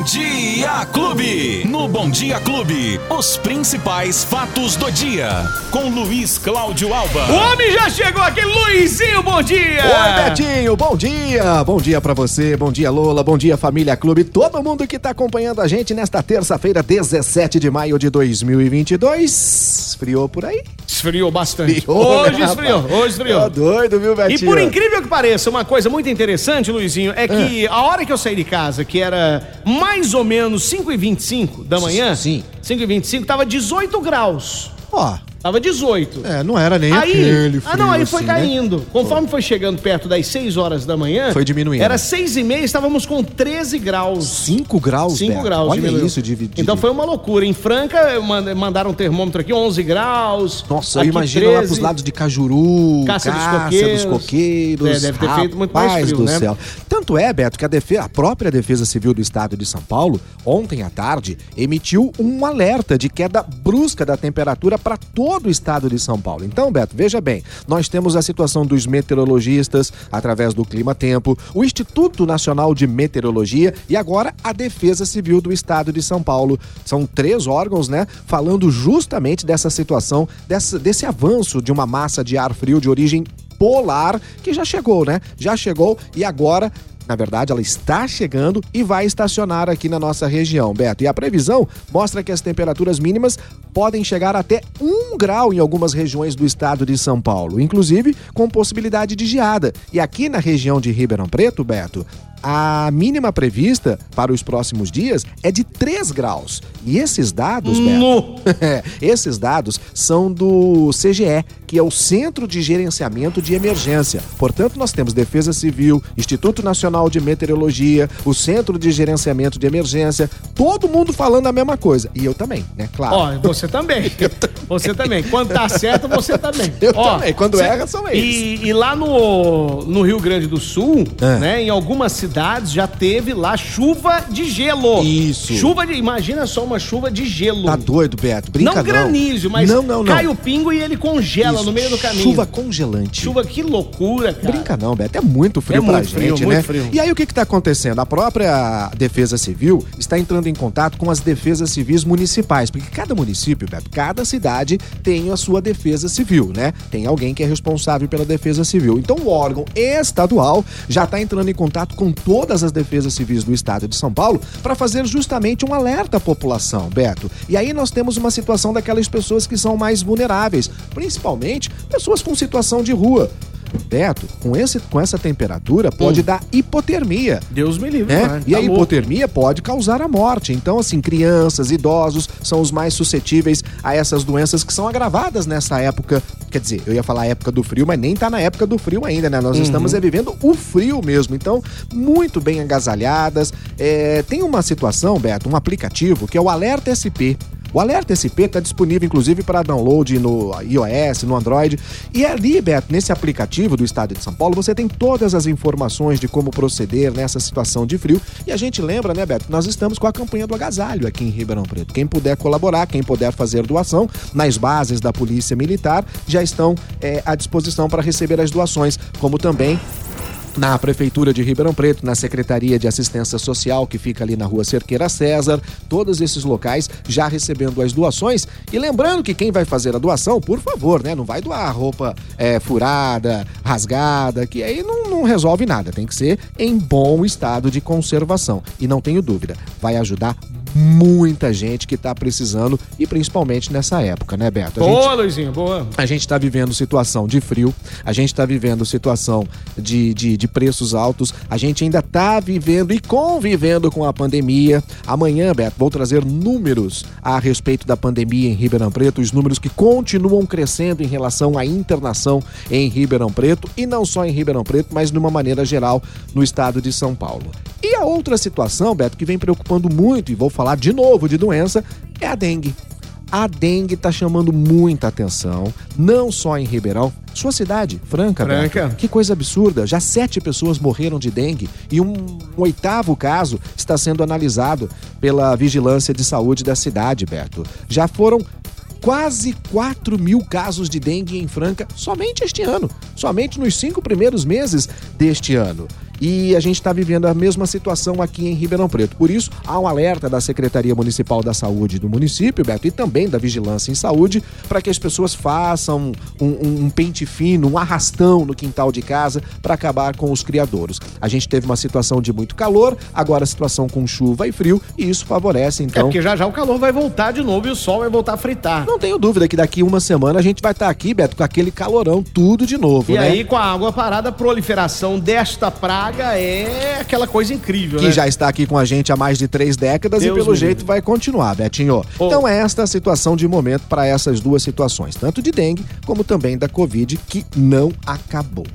Bom Dia Clube. No Bom Dia Clube, os principais fatos do dia. Com Luiz Cláudio Alba. O homem já chegou aqui, Luizinho, bom dia! Oi, Betinho, bom dia! Bom dia pra você, bom dia, Lola, bom dia, família Clube, todo mundo que tá acompanhando a gente nesta terça-feira, 17 de maio de 2022. Esfriou por aí? Esfriou bastante. Esfriou, hoje né, esfriou, rapaz? hoje esfriou. Tá doido, viu, E Betinho? por incrível que pareça, uma coisa muito interessante, Luizinho, é que a hora que eu saí de casa, que era mais ou menos 5h25 da manhã, Sim. 5h25, tava 18 graus. Ó, Tava 18. é, não era nem Aí, aquele frio ah não, aí foi assim, né? caindo. Conforme foi chegando perto das 6 horas da manhã, Foi diminuindo. Era 6 e meia, estávamos com 13 graus. 5 graus, 5 Beto. graus. Olha diminuiu. isso, de- Então foi uma loucura. Em Franca, mand- mandaram um termômetro aqui, 11 graus. Nossa, aqui imagina lá 13. pros lados de Cajuru, Cássio dos dos Coqueiros. Coqueiros. É, deve ter feito muito mais frio, do né? céu. Tanto é, Beto, que a, defe- a própria Defesa Civil do Estado de São Paulo, ontem à tarde, emitiu um alerta de queda brusca da temperatura para todo o estado de São Paulo. Então, Beto, veja bem, nós temos a situação dos meteorologistas através do Clima Tempo, o Instituto Nacional de Meteorologia e agora a Defesa Civil do Estado de São Paulo. São três órgãos, né, falando justamente dessa situação, dessa, desse avanço de uma massa de ar frio de origem polar que já chegou, né? Já chegou e agora na verdade, ela está chegando e vai estacionar aqui na nossa região, Beto. E a previsão mostra que as temperaturas mínimas podem chegar até 1 grau em algumas regiões do estado de São Paulo, inclusive com possibilidade de geada. E aqui na região de Ribeirão Preto, Beto, a mínima prevista para os próximos dias é de 3 graus. E esses dados, Beto, Esses dados são do CGE, que é o Centro de Gerenciamento de Emergência. Portanto, nós temos Defesa Civil, Instituto Nacional de Meteorologia, o Centro de Gerenciamento de Emergência, todo mundo falando a mesma coisa. E eu também, né? Claro. Ó, você também. Você também. Quando tá certo, você também. Eu Ó, também. Quando cê- erra, são eles. E, e lá no, no Rio Grande do Sul, É. né, em algumas cidades já teve lá chuva de gelo. Isso. Chuva de. Imagina só uma chuva de gelo. Tá doido, Beto? Brinca não granizo, mas não, não, não. cai o pingo e ele congela Isso. no meio do caminho. Chuva congelante. Chuva, que loucura, cara. Brinca não, Beto. É muito frio É pra muito gente, frio, né? muito frio. E aí o que que tá acontecendo? A própria Defesa Civil está entrando em contato com as defesas civis municipais, porque cada município, cada cidade tem a sua defesa civil, né? Tem alguém que é responsável pela defesa civil. Então o órgão estadual já está entrando em contato com todas as defesas civis do estado de São Paulo para fazer justamente um alerta à população, Beto. E aí nós temos uma situação daquelas pessoas que são mais vulneráveis, principalmente pessoas com situação de rua. Beto, com, esse, com essa temperatura pode Hum. dar hipotermia. Deus me livre, Né? mano. E Tá a louco. hipotermia pode causar a morte. Então, assim, crianças, idosos são os mais suscetíveis a essas doenças que são agravadas nessa época. Quer dizer, eu ia falar época do frio, mas nem tá na época do frio ainda, né? Nós Uhum. estamos é, vivendo o frio mesmo. Então, muito bem agasalhadas. É, tem uma situação, Beto, um aplicativo que é o Alerta SP. O Alerta SP está disponível, inclusive, para download no iOS, no Android. E ali, Beto, nesse aplicativo do Estado de São Paulo, você tem todas as informações de como proceder nessa situação de frio. E a gente lembra, né, Beto, nós estamos com a campanha do agasalho aqui em Ribeirão Preto. Quem puder colaborar, quem puder fazer doação, nas bases da Polícia Militar, já estão é, à disposição para receber as doações, como também na Prefeitura de Ribeirão Preto, na Secretaria de Assistência Social, que fica ali na rua Cerqueira César, todos esses locais já recebendo as doações. E lembrando que quem vai fazer a doação, por favor, né? Não vai doar roupa é, furada, rasgada, que aí não, não resolve nada. Tem que ser em bom estado de conservação. E não tenho dúvida, vai ajudar muita gente que tá precisando e principalmente nessa época, né, Beto? A gente- Boa, Luizinho, boa. a gente está vivendo situação de frio, a gente está vivendo situação de, de, de preços altos, a gente ainda está vivendo e convivendo com a pandemia. Amanhã, Beto, vou trazer números a respeito da pandemia em Ribeirão Preto, os números que continuam crescendo em relação à internação em Ribeirão Preto, e não só em Ribeirão Preto, mas de uma maneira geral no estado de São Paulo. E a outra situação, Beto, que vem preocupando muito, e vou falar de novo de doença, é a dengue. A dengue está chamando muita atenção, não só em Ribeirão. Sua cidade, Franca, Franca. Beto. Que coisa absurda. Já sete pessoas morreram de dengue e um, um oitavo caso está sendo analisado pela Vigilância de Saúde da cidade, Beto. Já foram quase 4 mil casos de dengue em Franca somente este ano. Somente nos cinco primeiros meses deste ano. E a gente está vivendo a mesma situação aqui em Ribeirão Preto. Por isso, há um alerta da Secretaria Municipal da Saúde do município, Beto, e também da Vigilância em Saúde, para que as pessoas façam um, um, um pente fino, um arrastão no quintal de casa para acabar com os criadouros. A gente teve uma situação de muito calor, agora a situação com chuva e frio, e isso favorece, É então. porque já já o calor vai voltar de novo e o sol vai voltar a fritar. Não tenho dúvida que daqui uma semana a gente vai estar aqui, Beto, com aquele calorão tudo de novo, E né? aí, com a água parada, a proliferação desta praga é aquela coisa incrível, que né? já está aqui com a gente há mais de três décadas Deus e pelo jeito vai continuar, Betinho. Oh. Então é esta a situação de momento para essas duas situações, tanto de dengue como também da Covid, que não acabou.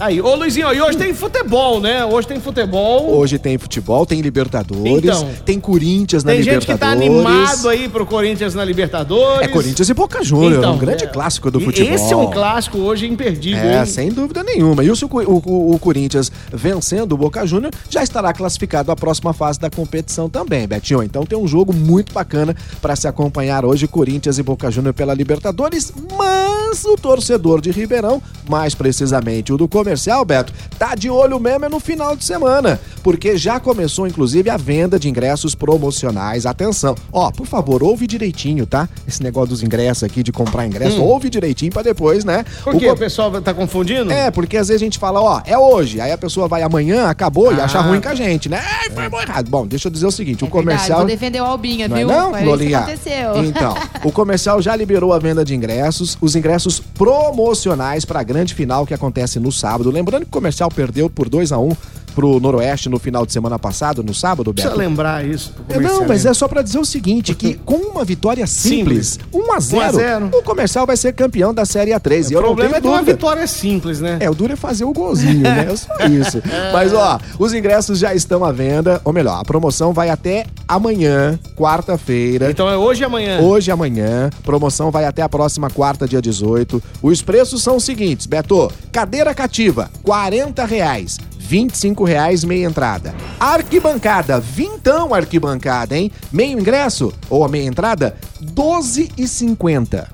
Aí, ô Luizinho, e hoje tem futebol, né? Hoje tem futebol. Hoje tem futebol, tem Libertadores, Então. tem Corinthians na tem gente que Libertadores. tá animado aí pro Corinthians na Libertadores. É Corinthians e Boca Júnior, Então, um grande é. clássico do futebol. Esse é um clássico hoje imperdível, É, hein? sem dúvida nenhuma. E o, o, o- Corinthians vencendo o Boca Júnior já estará classificado à próxima fase da competição também, Betinho. Então tem um jogo muito bacana para se acompanhar hoje, Corinthians e Boca Júnior pela Libertadores. Mas o torcedor de Ribeirão, mais precisamente o do comercial, Beto, tá de olho mesmo é no final de semana. Porque já começou, inclusive, a venda de ingressos promocionais. Atenção. Ó, por favor, ouve direitinho, tá? Esse negócio dos ingressos aqui, de comprar ingresso, ouve direitinho para depois, né? Por O quê? co- O pessoal tá confundindo? é, porque às vezes a gente fala, ó, é hoje. Aí a pessoa vai amanhã, acabou e Ah. acha ruim com a gente, né? Ai, foi bom errado. Bom, deixa eu dizer o seguinte, o É verdade, comercial. vou defender o Albinha, Não é viu? não, Foi isso que Lolinha? aconteceu. Então, o comercial já liberou a venda de ingressos, os ingressos promocionais para a grande final que acontece no sábado. Lembrando que o comercial perdeu por 2 a 1 pro Noroeste no final de semana passado, no sábado, Precisa Beto. lembrar isso. Não, mas é só pra dizer o seguinte, que com uma vitória simples, 1 a 0, 1 a 0. o comercial vai ser campeão da Série A3. e eu O problema é ter uma vitória simples, né? É, o duro é fazer o golzinho, né? É só isso. Mas, ó, os ingressos já estão à venda. Ou melhor, a promoção vai até amanhã, quarta-feira. Então é hoje e amanhã. Hoje e amanhã, promoção vai até a próxima quarta, dia 18. Os preços são os seguintes, Beto. Cadeira cativa, 40 reais. 25 reais meia entrada. Arquibancada, vintão arquibancada, hein? Meio ingresso, ou a meia entrada, 12,50.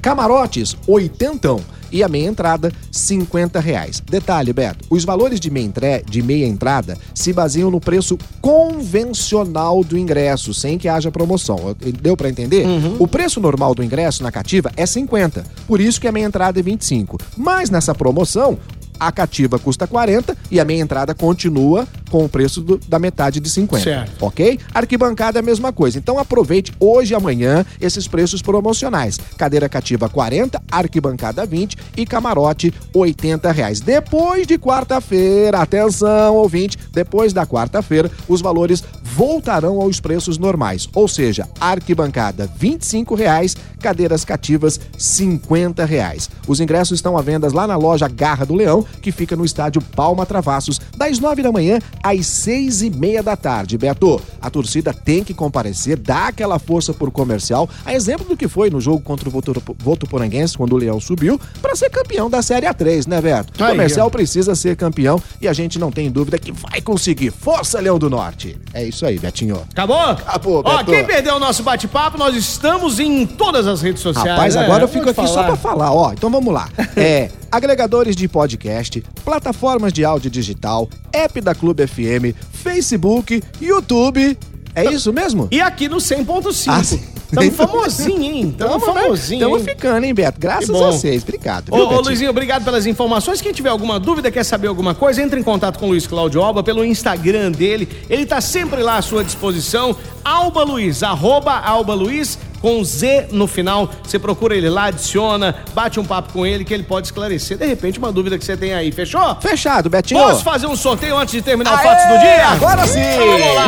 Camarotes, oitentão. E a meia entrada, 50 reais. Detalhe, Beto, os valores de meia, entre- de meia entrada se baseiam no preço convencional do ingresso, sem que haja promoção. Deu pra entender? O preço normal do ingresso na cativa é 50, por isso que a meia entrada é 25. Mas nessa promoção, a cativa custa 40 e a meia entrada continua com o preço do- da metade de 50. Certo. Ok? Arquibancada é a mesma coisa. Então aproveite hoje e amanhã esses preços promocionais. Cadeira cativa 40, arquibancada 20 e camarote 80 reais. Depois de quarta-feira, atenção ouvinte, depois da quarta-feira os valores voltarão aos preços normais. Ou seja, arquibancada 25 reais, cadeiras cativas 50 reais. Os ingressos estão à venda lá na loja Garra do Leão, que fica no estádio Palma Travassos, das 9 da manhã às seis e meia da tarde. Beto, a torcida tem que comparecer, dar aquela força por comercial, a exemplo do que foi no jogo contra o Votu- Votuporanguense, quando o Leão subiu, para ser campeão da Série A3, né, Beto? O Aí, comercial ó. precisa ser campeão e a gente não tem dúvida que vai conseguir. Força, Leão do Norte! É isso aí, Betinho. Acabou? Acabou, Ó, Beto. quem perdeu o nosso bate-papo, nós estamos em todas as redes sociais. Rapaz, né? agora eu Vou fico aqui só falar. pra falar, ó. Então vamos lá. É, agregadores de podcast, plataformas de áudio digital, app da Clube FM, Facebook, YouTube. É isso mesmo? E aqui no 100.5. Ah. Tamo famosinho, hein? Tamo famosinho, Estamos hein? ficando, hein, Beto? Graças a vocês. Obrigado. Ô, viu, ô, Betinho? Luizinho, obrigado pelas informações. Quem tiver alguma dúvida, quer saber alguma coisa, entre em contato com o Luiz Cláudio Alba pelo Instagram dele. Ele tá sempre lá à sua disposição. Alba Luiz, arroba Alba Luiz, com Z no final. Você procura ele lá, adiciona, bate um papo com ele que ele pode esclarecer, de repente, uma dúvida que você tem aí. Fechou? Fechado, Betinho. Posso fazer um sorteio antes de terminar o Aê, Fatos do Dia? Agora sim! Vamos lá.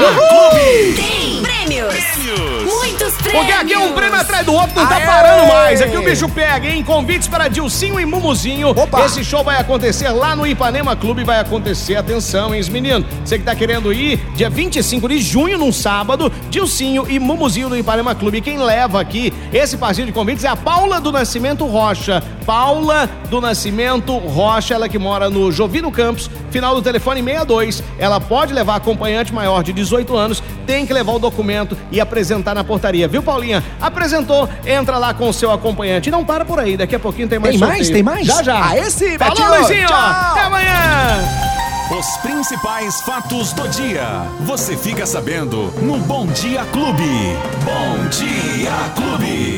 Tem prêmios. Muitos prêmios. Porque aqui é um prêmio atrás do outro, não tá Aê! parando mais. Aqui o bicho pega, hein? Convites para Dilcinho e Mumuzinho. Opa! Esse show vai acontecer lá no Ipanema Clube. Vai acontecer, atenção, hein, menino? Você que tá querendo ir, dia 25 de junho, num sábado, Dilcinho e Mumuzinho no Ipanema Clube. E quem leva aqui esse passeio de convites é a Paula do Nascimento Rocha. Paula do Nascimento Rocha, ela que mora no Jovino Campos, final do telefone 62. Ela pode levar acompanhante maior de 18 anos, tem que levar o documento e apresentar na portaria, viu, Paulinha? Apresentou, entra lá com o seu acompanhante. E não para por aí, daqui a pouquinho tem mais Tem mais? sorteio. Tem mais? Já, já. Aê sim, Falou, Betinho. Luizinho! Tchau. Até amanhã! Os principais fatos do dia. Você fica sabendo no Bom Dia Clube. Bom Dia Clube.